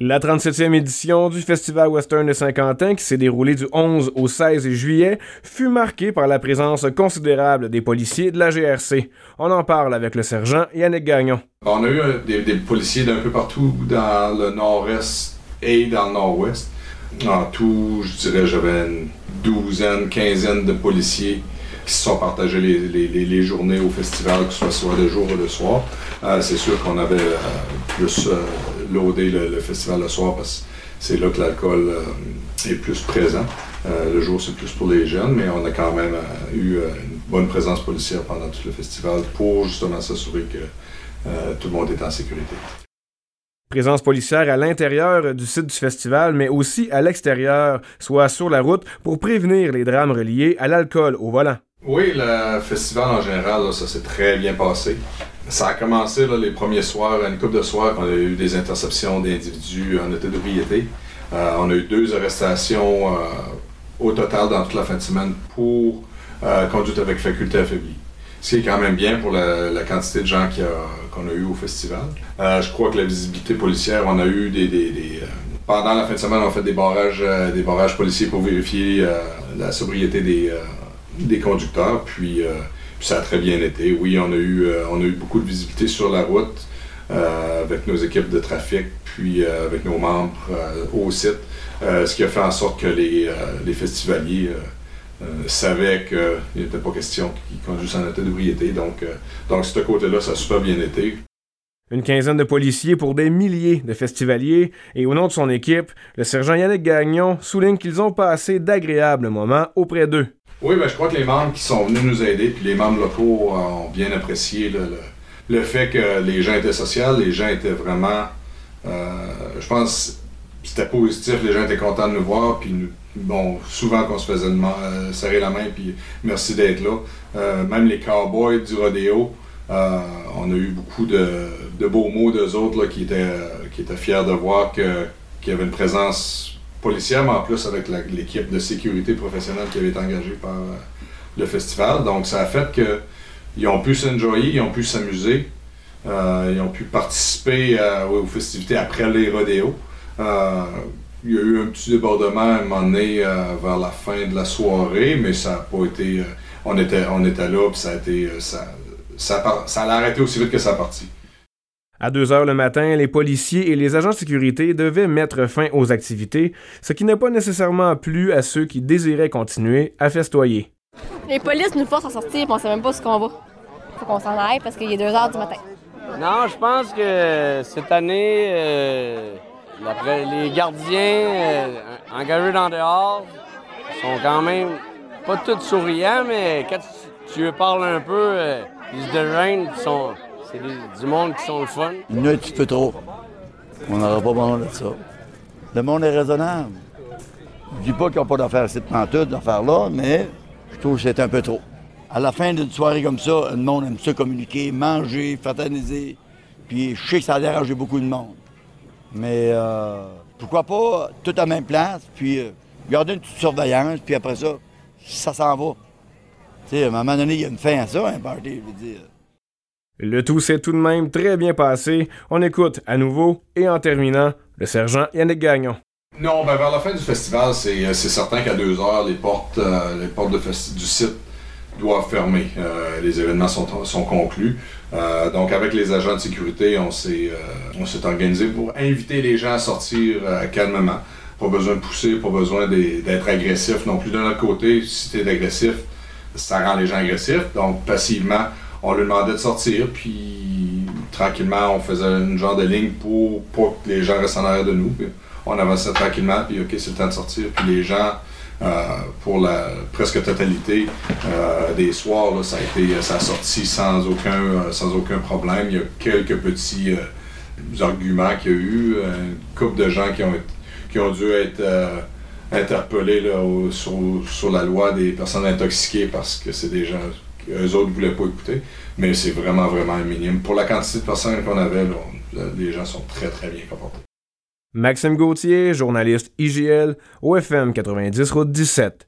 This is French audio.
La 37e édition du Festival Western de Saint-Quentin, qui s'est déroulée du 11 au 16 juillet, fut marquée par la présence considérable des policiers de la GRC. On en parle avec le sergent Yannick Gagnon. On a eu euh, des, policiers d'un peu partout dans le nord-est et dans le nord-ouest. En tout, je dirais, j'avais une douzaine, quinzaine de policiers qui se sont partagés les, journées au festival, que ce soit de jour ou de soir. Euh, c'est sûr qu'on avait euh, plus loader le, festival le soir parce que c'est là que l'alcool euh, est plus présent. Euh, le jour, c'est plus pour les jeunes, mais on a quand même euh, eu une bonne présence policière pendant tout le festival pour justement s'assurer que tout le monde est en sécurité. Présence policière à l'intérieur du site du festival, mais aussi à l'extérieur, soit sur la route, pour prévenir les drames reliés à l'alcool au volant. Oui, le festival en général, ça s'est très bien passé. Ça a commencé les premiers soirs, une couple de soirs, on a eu des interceptions d'individus en état d'ébriété. Euh, on a eu deux arrestations euh, au total dans toute la fin de semaine pour euh, conduite avec faculté affaiblie. Ce qui est quand même bien pour la, quantité de gens qu'on a, eu au festival. je crois que la visibilité policière, on a eu des. pendant la fin de semaine, on a fait des barrages, des barrages policiers pour vérifier la sobriété des, des conducteurs. Puis puis ça a très bien été. Oui, on a eu, euh, on a eu beaucoup de visibilité sur la route euh, avec nos équipes de trafic, puis euh, avec nos membres au site, ce qui a fait en sorte que les, les festivaliers savaient qu'il n'était pas question qu'ils conduisent en état d'ébriété. Donc, donc, ce côté-là, ça a super bien été. Une quinzaine de policiers pour des milliers de festivaliers, et au nom de son équipe, le sergent Yannick Gagnon souligne qu'ils ont passé d'agréables moments auprès d'eux. Oui, ben, je crois que les membres qui sont venus nous aider, puis les membres locaux ont bien apprécié le, fait que les gens étaient sociaux, les gens étaient vraiment. Euh, je pense c'était positif, les gens étaient contents de nous voir, puis bon, souvent qu'on se faisait euh, serrer la main, puis merci d'être là. Euh, même les cowboys du rodéo, on a eu beaucoup de, beaux mots d'eux autres qui, étaient, qui étaient fiers de voir qu'il y avait une présence policière, mais en plus avec l'équipe de sécurité professionnelle qui avait été engagée par euh, le festival. Donc ça a fait qu'ils ont pu s'enjoyer, ils ont pu s'amuser, euh, ils ont pu participer euh, aux festivités après les rodéos. il y a eu un petit débordement à un moment donné vers la fin de la soirée, mais ça n'a pas été. on, était, on était là, puis ça a été. Ça, ça a arrêté aussi vite que ça a parti. À 2 heures le matin, les policiers et les agents de sécurité devaient mettre fin aux activités, ce qui n'a pas nécessairement plu à ceux qui désiraient continuer à festoyer. Les polices nous forcent à sortir, on sait même pas ce qu'on va. Faut qu'on s'en aille parce qu'il est 2 heures du matin. Non, je pense que cette année, euh, les gardiens euh, engagés dans dehors sont quand même pas tous souriants, mais quand tu, parles un peu, euh, ils se sont c'est du monde qui sont le fun. Il y en trop. On n'aura pas besoin de ça. Le monde est raisonnable. Je dis pas qu'ils n'ont pas d'affaires cette pantoute, d'affaires-là, mais je trouve que c'est un peu trop. À la fin d'une soirée comme ça, le monde aime ça communiquer, manger, fraterniser. Puis je sais que ça a dérangé beaucoup de monde. Mais euh, pourquoi pas tout à la même place, puis euh, garder une petite surveillance, puis après ça, ça s'en va. Sais, à un moment donné, il y a une fin à ça, un party, je veux dire. Le tout s'est tout de même très bien passé. On écoute à nouveau et en terminant le sergent Yannick Gagnon. Non, ben vers la fin du festival, c'est euh, certain qu'à deux heures, les portes, euh, les portes du site doivent fermer. Euh, les événements sont, sont conclus. donc avec les agents de sécurité, on s'est organisé pour inviter les gens à sortir calmement. Pas besoin de pousser, pas besoin d'être agressif non plus de notre côté. Si tu es agressif, ça rend les gens agressifs. Donc passivement, on lui demandait de sortir, puis tranquillement, on faisait une genre de ligne pour pas que les gens restent en arrière de nous. on avançait tranquillement, puis OK, c'est le temps de sortir. Puis les gens, euh, pour la presque totalité euh, des soirs, ça, a été, ça a sorti sans aucun, euh, sans aucun problème. Il y a quelques petits arguments qu'il y a eu, une couple de gens qui ont, qui ont dû être interpellés là, sur, sur la loi des personnes intoxiquées parce que c'est des gens eux autres ne voulaient pas écouter. Mais c'est vraiment, vraiment un minimum. Pour la quantité de personnes qu'on avait, les gens sont très, très bien comportés. Maxime Gauthier, journaliste IGL, OFM 90 Route 17.